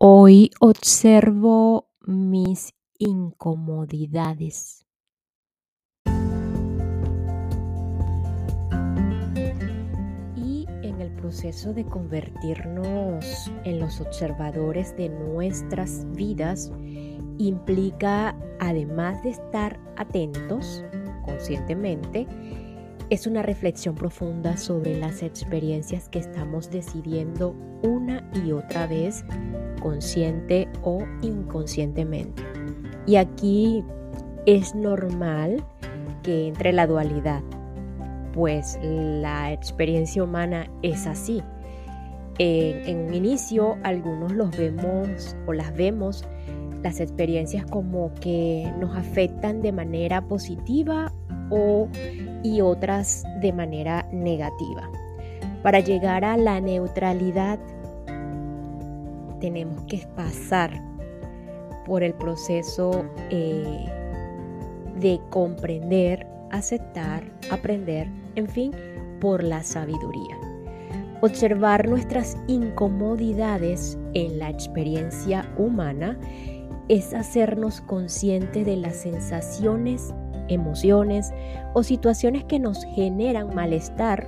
Hoy observo mis incomodidades. Y en el proceso de convertirnos en los observadores de nuestras vidas, implica, además de estar atentos conscientemente, es una reflexión profunda sobre las experiencias que estamos decidiendo una y otra vez, consciente o inconscientemente. Y aquí es normal que entre la dualidad, pues la experiencia humana es así. En, un inicio algunos los vemos o las vemos las experiencias como que nos afectan de manera positiva o, y otras de manera negativa. Para llegar a la neutralidad tenemos que pasar por el proceso eh, de comprender, aceptar, aprender, en fin, por la sabiduría. Observar nuestras incomodidades en la experiencia humana es hacernos conscientes de las sensaciones emociones o situaciones que nos generan malestar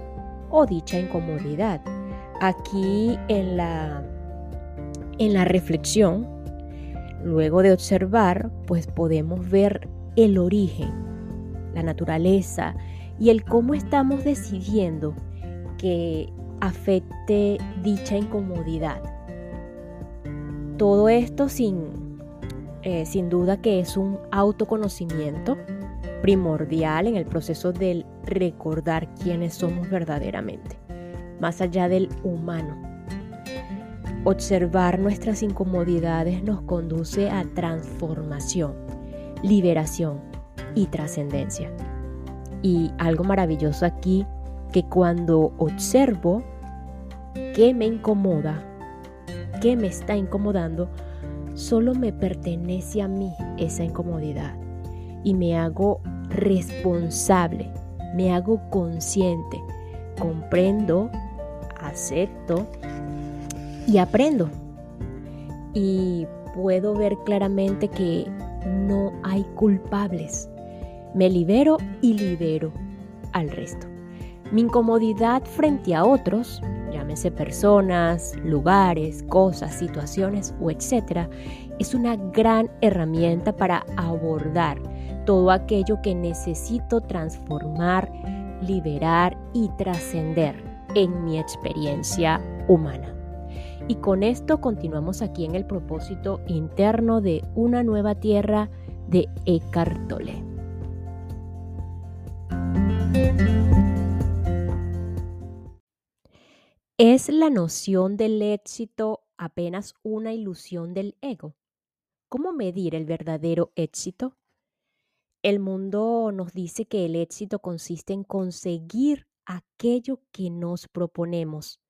o dicha incomodidad. Aquí en la, en la reflexión, luego de observar, pues podemos ver el origen, la naturaleza y el cómo estamos decidiendo que afecte dicha incomodidad. Todo esto sin, eh, sin duda que es un autoconocimiento primordial en el proceso del recordar quiénes somos verdaderamente, más allá del humano. Observar nuestras incomodidades nos conduce a transformación, liberación y trascendencia. Y algo maravilloso aquí, que cuando observo qué me incomoda, qué me está incomodando, solo me pertenece a mí esa incomodidad y me hago responsable, me hago consciente, comprendo, acepto y aprendo. Y puedo ver claramente que no hay culpables. Me libero y libero al resto. Mi incomodidad frente a otros, llámese personas, lugares, cosas, situaciones o etcétera, es una gran herramienta para abordar todo aquello que necesito transformar, liberar y trascender en mi experiencia humana. Y con esto continuamos aquí en el propósito interno de una nueva tierra de Eckhart Tolle. ¿Es la noción del éxito apenas una ilusión del ego? ¿Cómo medir el verdadero éxito? El mundo nos dice que el éxito consiste en conseguir aquello que nos proponemos.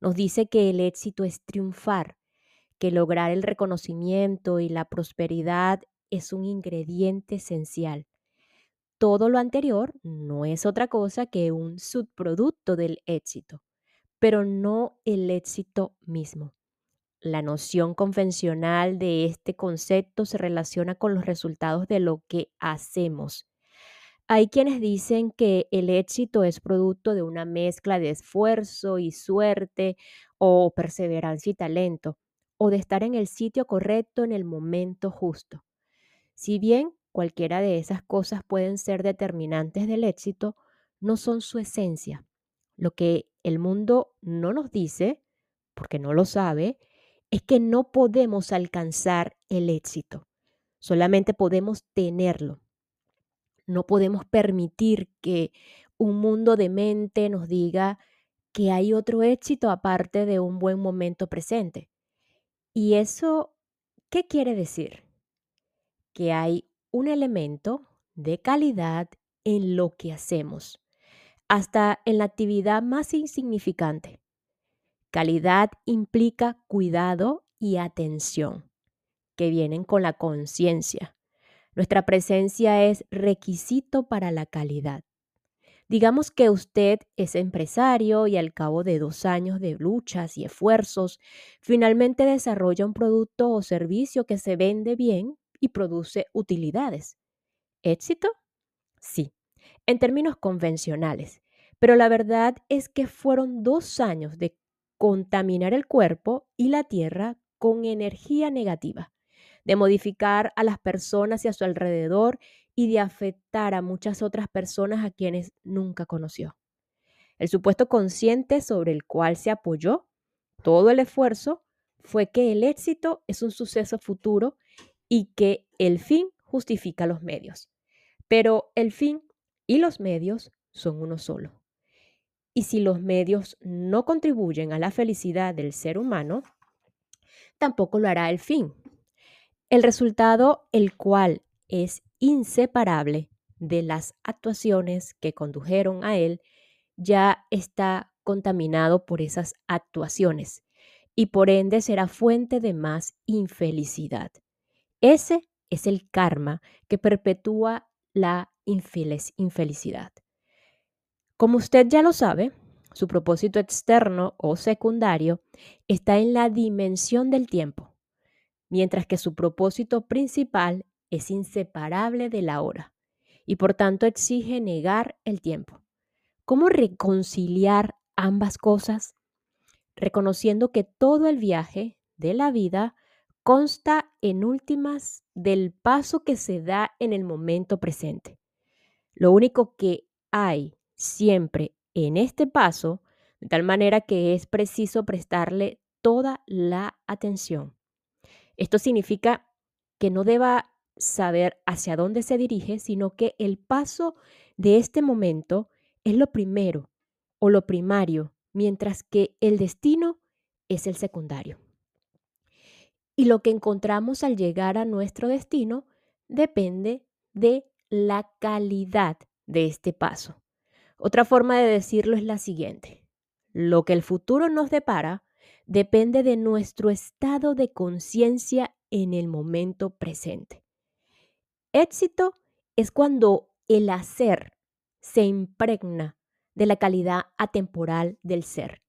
Nos dice que el éxito es triunfar, que lograr el reconocimiento y la prosperidad es un ingrediente esencial. Todo lo anterior no es otra cosa que un subproducto del éxito, pero no el éxito mismo. La noción convencional de este concepto se relaciona con los resultados de lo que hacemos. Hay quienes dicen que el éxito es producto de una mezcla de esfuerzo y suerte o perseverancia y talento, o de estar en el sitio correcto en el momento justo. Si bien cualquiera de esas cosas pueden ser determinantes del éxito, no son su esencia. Lo que el mundo no nos dice, porque no lo sabe, es que no podemos alcanzar el éxito, solamente podemos tenerlo. No podemos permitir que un mundo de mente nos diga que hay otro éxito aparte de un buen momento presente. ¿Y eso qué quiere decir? Que hay un elemento de calidad en lo que hacemos, hasta en la actividad más insignificante. Calidad implica cuidado y atención, que vienen con la conciencia. Nuestra presencia es requisito para la calidad. Digamos que usted es empresario y al cabo de dos años de luchas y esfuerzos, finalmente desarrolla un producto o servicio que se vende bien y produce utilidades. ¿Éxito? Sí, en términos convencionales. Pero la verdad es que fueron dos años de contaminar el cuerpo y la tierra con energía negativa, de modificar a las personas y a su alrededor y de afectar a muchas otras personas a quienes nunca conoció. El supuesto consciente sobre el cual se apoyó todo el esfuerzo fue que el éxito es un suceso futuro y que el fin justifica los medios. Pero el fin y los medios son uno solo. Y si los medios no contribuyen a la felicidad del ser humano, tampoco lo hará el fin. El resultado, el cual es inseparable de las actuaciones que condujeron a él, ya está contaminado por esas actuaciones y por ende será fuente de más infelicidad. Ese es el karma que perpetúa la infelicidad. Como usted ya lo sabe, su propósito externo o secundario está en la dimensión del tiempo, mientras que su propósito principal es inseparable de la hora y por tanto exige negar el tiempo. ¿Cómo reconciliar ambas cosas? Reconociendo que todo el viaje de la vida consta en últimas del paso que se da en el momento presente. Lo único que hay siempre en este paso, de tal manera que es preciso prestarle toda la atención. Esto significa que no deba saber hacia dónde se dirige, sino que el paso de este momento es lo primero o lo primario, mientras que el destino es el secundario. Y lo que encontramos al llegar a nuestro destino depende de la calidad de este paso. Otra forma de decirlo es la siguiente. Lo que el futuro nos depara depende de nuestro estado de conciencia en el momento presente. Éxito es cuando el hacer se impregna de la calidad atemporal del ser.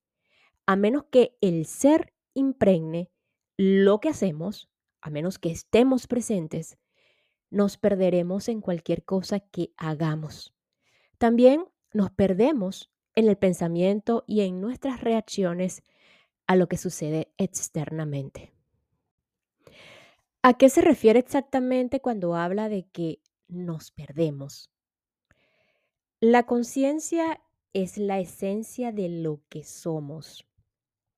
A menos que el ser impregne lo que hacemos, a menos que estemos presentes, nos perderemos en cualquier cosa que hagamos. También nos perdemos en el pensamiento y en nuestras reacciones a lo que sucede externamente. ¿A qué se refiere exactamente cuando habla de que nos perdemos? La conciencia es la esencia de lo que somos.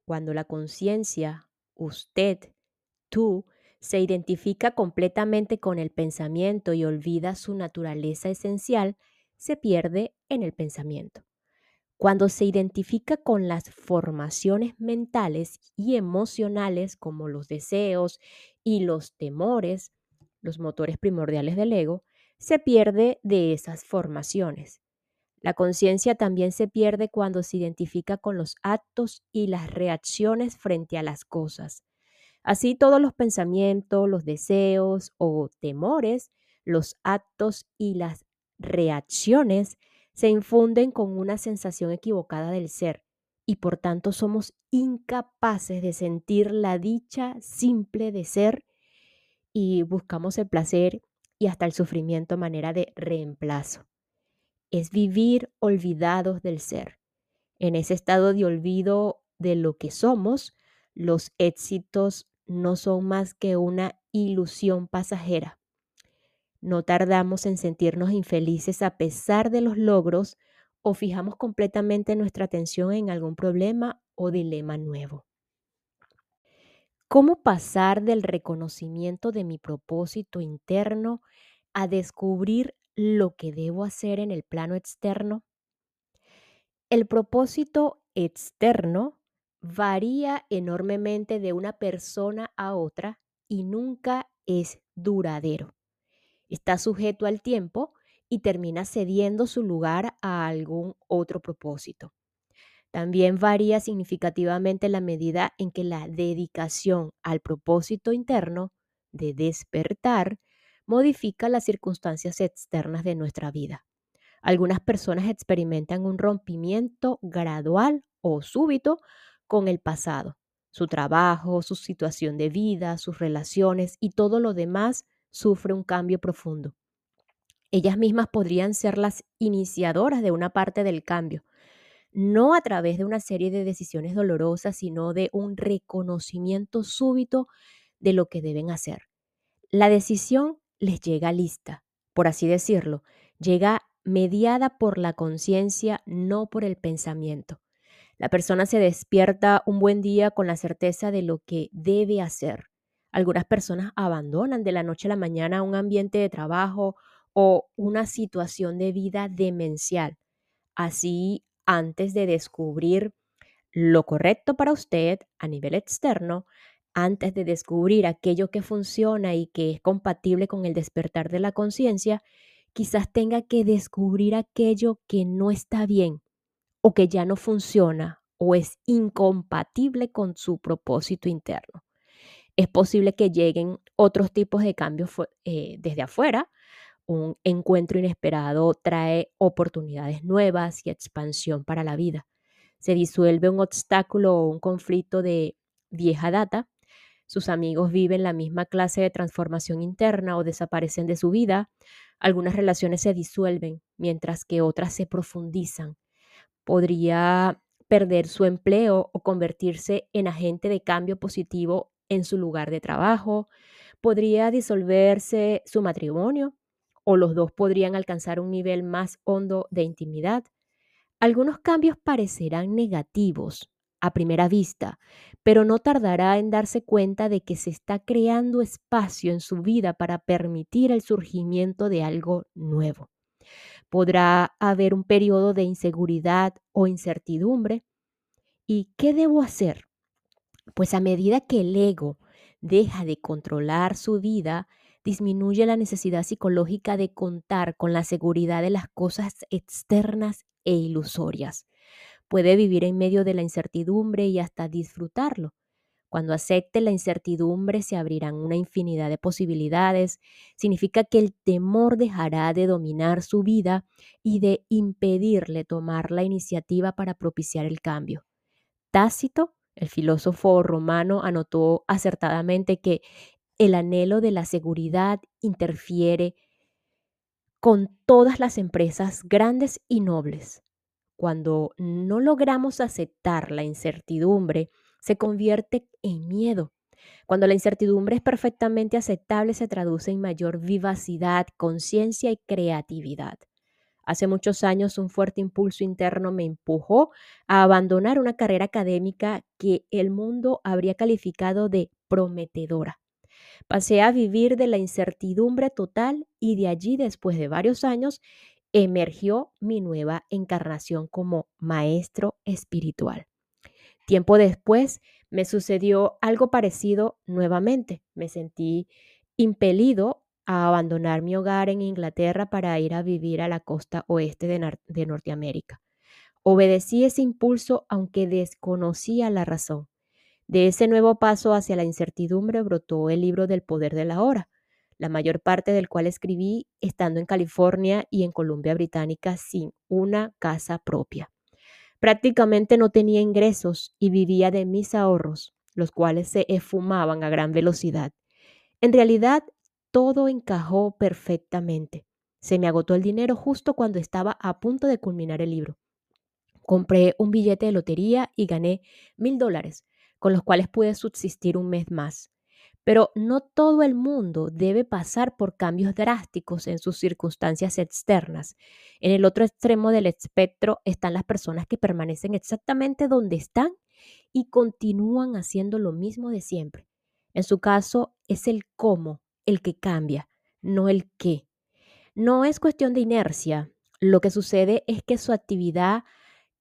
Cuando la conciencia, usted, tú, se identifica completamente con el pensamiento y olvida su naturaleza esencial, se pierde en el pensamiento. Cuando se identifica con las formaciones mentales y emocionales como los deseos y los temores, los motores primordiales del ego, se pierde de esas formaciones. La conciencia también se pierde cuando se identifica con los actos y las reacciones frente a las cosas. Así todos los pensamientos, los deseos o temores, los actos y las reacciones se infunden con una sensación equivocada del ser y por tanto somos incapaces de sentir la dicha simple de ser y buscamos el placer y hasta el sufrimiento manera de reemplazo. Es vivir olvidados del ser. En ese estado de olvido de lo que somos, los éxitos no son más que una ilusión pasajera no tardamos en sentirnos infelices a pesar de los logros o fijamos completamente nuestra atención en algún problema o dilema nuevo. ¿Cómo pasar del reconocimiento de mi propósito interno a descubrir lo que debo hacer en el plano externo? El propósito externo varía enormemente de una persona a otra y nunca es duradero está sujeto al tiempo y termina cediendo su lugar a algún otro propósito. También varía significativamente la medida en que la dedicación al propósito interno de despertar modifica las circunstancias externas de nuestra vida. Algunas personas experimentan un rompimiento gradual o súbito con el pasado, su trabajo, su situación de vida, sus relaciones y todo lo demás sufre un cambio profundo. Ellas mismas podrían ser las iniciadoras de una parte del cambio, no a través de una serie de decisiones dolorosas, sino de un reconocimiento súbito de lo que deben hacer. La decisión les llega lista, por así decirlo, llega mediada por la conciencia, no por el pensamiento. La persona se despierta un buen día con la certeza de lo que debe hacer. Algunas personas abandonan de la noche a la mañana un ambiente de trabajo o una situación de vida demencial. Así, antes de descubrir lo correcto para usted a nivel externo, antes de descubrir aquello que funciona y que es compatible con el despertar de la conciencia, quizás tenga que descubrir aquello que no está bien o que ya no funciona o es incompatible con su propósito interno. Es posible que lleguen otros tipos de cambios eh, desde afuera. Un encuentro inesperado trae oportunidades nuevas y expansión para la vida. Se disuelve un obstáculo o un conflicto de vieja data. Sus amigos viven la misma clase de transformación interna o desaparecen de su vida. Algunas relaciones se disuelven mientras que otras se profundizan. Podría perder su empleo o convertirse en agente de cambio positivo en su lugar de trabajo. Podría disolverse su matrimonio o los dos podrían alcanzar un nivel más hondo de intimidad. Algunos cambios parecerán negativos a primera vista, pero no tardará en darse cuenta de que se está creando espacio en su vida para permitir el surgimiento de algo nuevo. Podrá haber un periodo de inseguridad o incertidumbre. ¿Y qué debo hacer? Pues a medida que el ego deja de controlar su vida, disminuye la necesidad psicológica de contar con la seguridad de las cosas externas e ilusorias. Puede vivir en medio de la incertidumbre y hasta disfrutarlo. Cuando acepte la incertidumbre se abrirán una infinidad de posibilidades. Significa que el temor dejará de dominar su vida y de impedirle tomar la iniciativa para propiciar el cambio. Tácito, el filósofo romano, anotó acertadamente que el anhelo de la seguridad interfiere con todas las empresas grandes y nobles. Cuando no logramos aceptar la incertidumbre, se convierte en miedo. Cuando la incertidumbre es perfectamente aceptable, se traduce en mayor vivacidad, conciencia y creatividad. Hace muchos años un fuerte impulso interno me empujó a abandonar una carrera académica que el mundo habría calificado de prometedora. Pasé a vivir de la incertidumbre total y de allí, después de varios años, emergió mi nueva encarnación como maestro espiritual. Tiempo después me sucedió algo parecido nuevamente. Me sentí impelido a abandonar mi hogar en Inglaterra para ir a vivir a la costa oeste de, Norteamérica. Obedecí ese impulso aunque desconocía la razón. De ese nuevo paso hacia la incertidumbre brotó el libro del poder de la hora, la mayor parte del cual escribí estando en California y en Columbia Británica sin una casa propia. Prácticamente no tenía ingresos y vivía de mis ahorros, los cuales se esfumaban a gran velocidad. En realidad, todo encajó perfectamente. Se me agotó el dinero justo cuando estaba a punto de culminar el libro. Compré un billete de lotería y gané mil dólares, con los cuales pude subsistir un mes más. Pero no todo el mundo debe pasar por cambios drásticos en sus circunstancias externas. En el otro extremo del espectro están las personas que permanecen exactamente donde están y continúan haciendo lo mismo de siempre. En su caso es el cómo el que cambia, no el qué. No es cuestión de inercia. Lo que sucede es que su actividad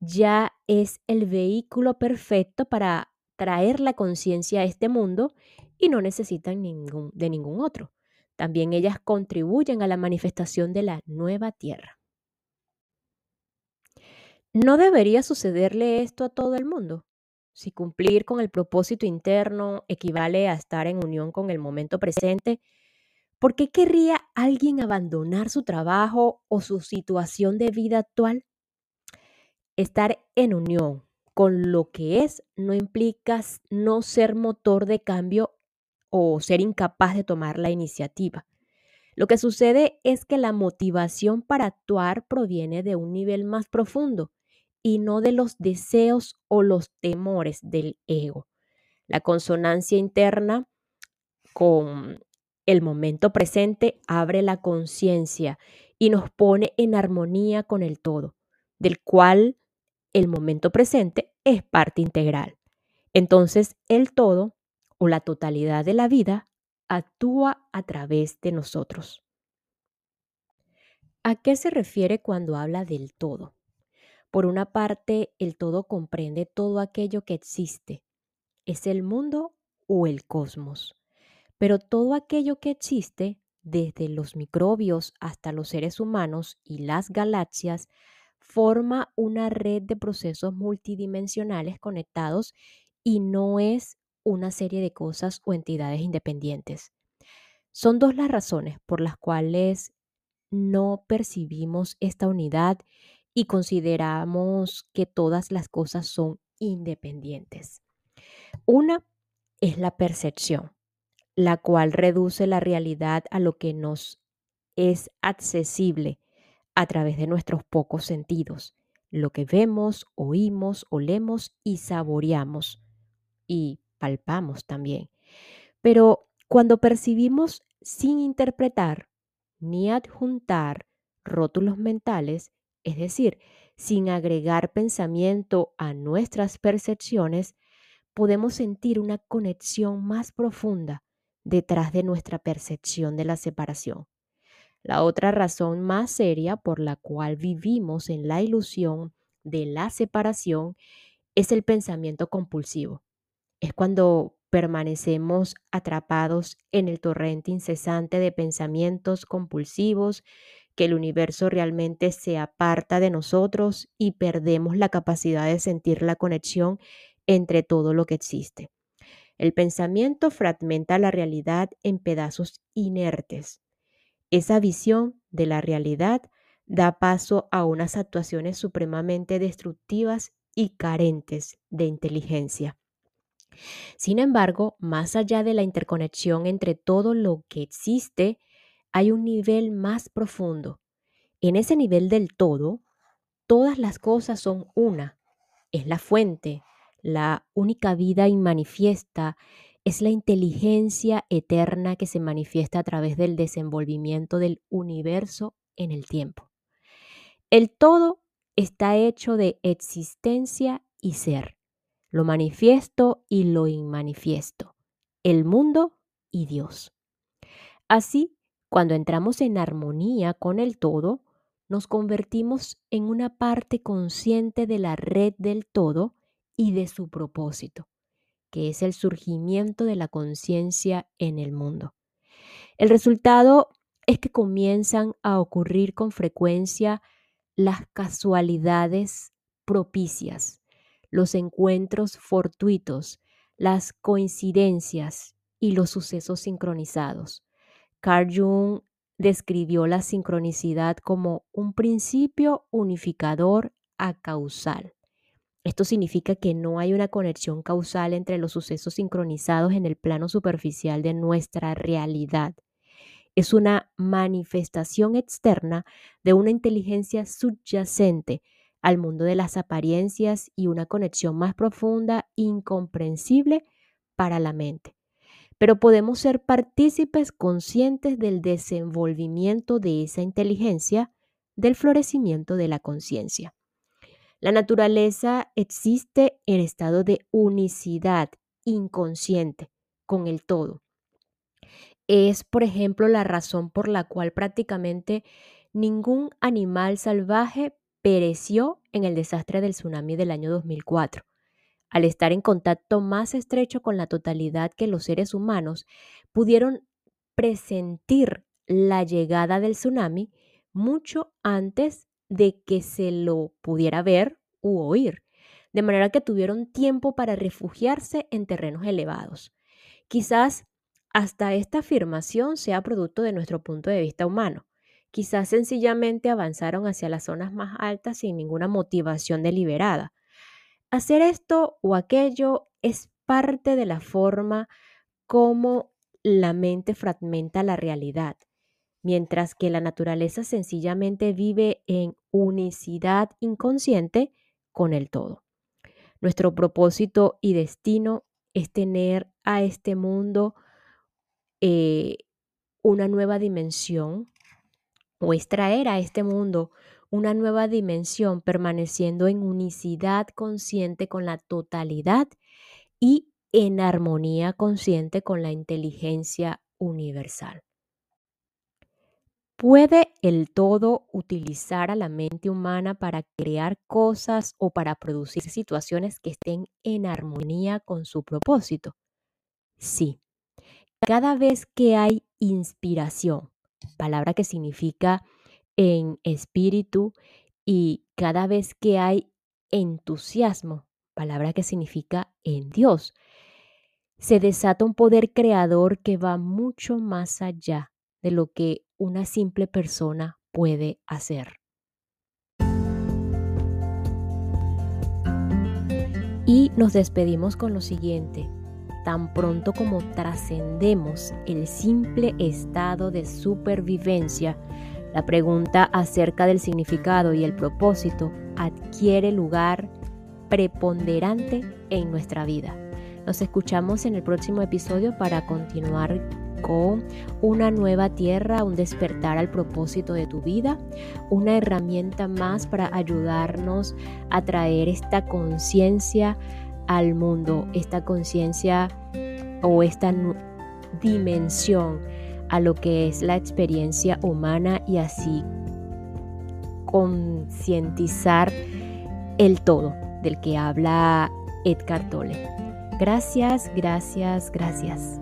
ya es el vehículo perfecto para traer la conciencia a este mundo y no necesitan de ningún otro. También ellas contribuyen a la manifestación de la nueva tierra. ¿No debería sucederle esto a todo el mundo? Si cumplir con el propósito interno equivale a estar en unión con el momento presente, ¿Por qué querría alguien abandonar su trabajo o su situación de vida actual? Estar en unión con lo que es no implica no ser motor de cambio o ser incapaz de tomar la iniciativa. Lo que sucede es que la motivación para actuar proviene de un nivel más profundo y no de los deseos o los temores del ego. La consonancia interna con el momento presente abre la conciencia y nos pone en armonía con el todo, del cual el momento presente es parte integral. Entonces el todo o la totalidad de la vida actúa a través de nosotros. ¿A qué se refiere cuando habla del todo? Por una parte, el todo comprende todo aquello que existe. Es el mundo o el cosmos. Pero todo aquello que existe, desde los microbios hasta los seres humanos y las galaxias, forma una red de procesos multidimensionales conectados y no es una serie de cosas o entidades independientes. Son dos las razones por las cuales no percibimos esta unidad y consideramos que todas las cosas son independientes. Una es la percepción, la cual reduce la realidad a lo que nos es accesible a través de nuestros pocos sentidos, lo que vemos, oímos, olemos y saboreamos y palpamos también. Pero cuando percibimos sin interpretar ni adjuntar rótulos mentales, es decir, sin agregar pensamiento a nuestras percepciones, podemos sentir una conexión más profunda detrás de nuestra percepción de la separación. La otra razón más seria por la cual vivimos en la ilusión de la separación es el pensamiento compulsivo. Es cuando permanecemos atrapados en el torrente incesante de pensamientos compulsivos, que el universo realmente se aparta de nosotros y perdemos la capacidad de sentir la conexión entre todo lo que existe. El pensamiento fragmenta la realidad en pedazos inertes esa visión de la realidad da paso a unas actuaciones supremamente destructivas y carentes de inteligencia. Sin embargo, más allá de la interconexión entre todo lo que existe, hay un nivel más profundo. En ese nivel del todo, todas las cosas son una. Es la fuente, la única vida inmanifiesta, es la inteligencia eterna que se manifiesta a través del desenvolvimiento del universo en el tiempo. El todo está hecho de existencia y ser, lo manifiesto y lo inmanifiesto, el mundo y Dios. Así, cuando entramos en armonía con el todo, nos convertimos en una parte consciente de la red del todo y de su propósito que es el surgimiento de la conciencia en el mundo. El resultado es que comienzan a ocurrir con frecuencia las casualidades propicias, los encuentros fortuitos, las coincidencias y los sucesos sincronizados. Carl Jung describió la sincronicidad como un principio unificador a causal. Esto significa que no hay una conexión causal entre los sucesos sincronizados en el plano superficial de nuestra realidad. Es una manifestación externa de una inteligencia subyacente al mundo de las apariencias y una conexión más profunda, incomprensible para la mente. Pero podemos ser partícipes conscientes del desenvolvimiento de esa inteligencia, del florecimiento de la conciencia. La naturaleza existe en estado de unicidad inconsciente con el todo. Es, por ejemplo, la razón por la cual prácticamente ningún animal salvaje pereció en el desastre del tsunami del año 2004. Al estar en contacto más estrecho con la totalidad que los seres humanos, pudieron presentir la llegada del tsunami mucho antes de que se lo pudiera ver u oír, de manera que tuvieron tiempo para refugiarse en terrenos elevados. Quizás hasta esta afirmación sea producto de nuestro punto de vista humano. Quizás sencillamente avanzaron hacia las zonas más altas sin ninguna motivación deliberada. Hacer esto o aquello es parte de la forma como la mente fragmenta la realidad, mientras que la naturaleza sencillamente vive en unicidad inconsciente con el todo. Nuestro propósito y destino es tener a este mundo eh, una nueva dimensión o es traer a este mundo una nueva dimensión permaneciendo en unicidad consciente con la totalidad y en armonía consciente con la inteligencia universal. ¿Puede el todo utilizar a la mente humana para crear cosas o para producir situaciones que estén en armonía con su propósito? Sí. Cada vez que hay inspiración, palabra que significa en espíritu, y cada vez que hay entusiasmo, palabra que significa en Dios, se desata un poder creador que va mucho más allá de lo que una simple persona puede hacer. Y nos despedimos con lo siguiente. Tan pronto como trascendemos el simple estado de supervivencia, la pregunta acerca del significado y el propósito adquiere lugar preponderante en nuestra vida. Nos escuchamos en el próximo episodio para continuar con una nueva tierra, un despertar al propósito de tu vida, una herramienta más para ayudarnos a traer esta conciencia al mundo, esta conciencia o esta dimensión a lo que es la experiencia humana y así concientizar el todo del que habla Edgar Tolle. Gracias, gracias, gracias.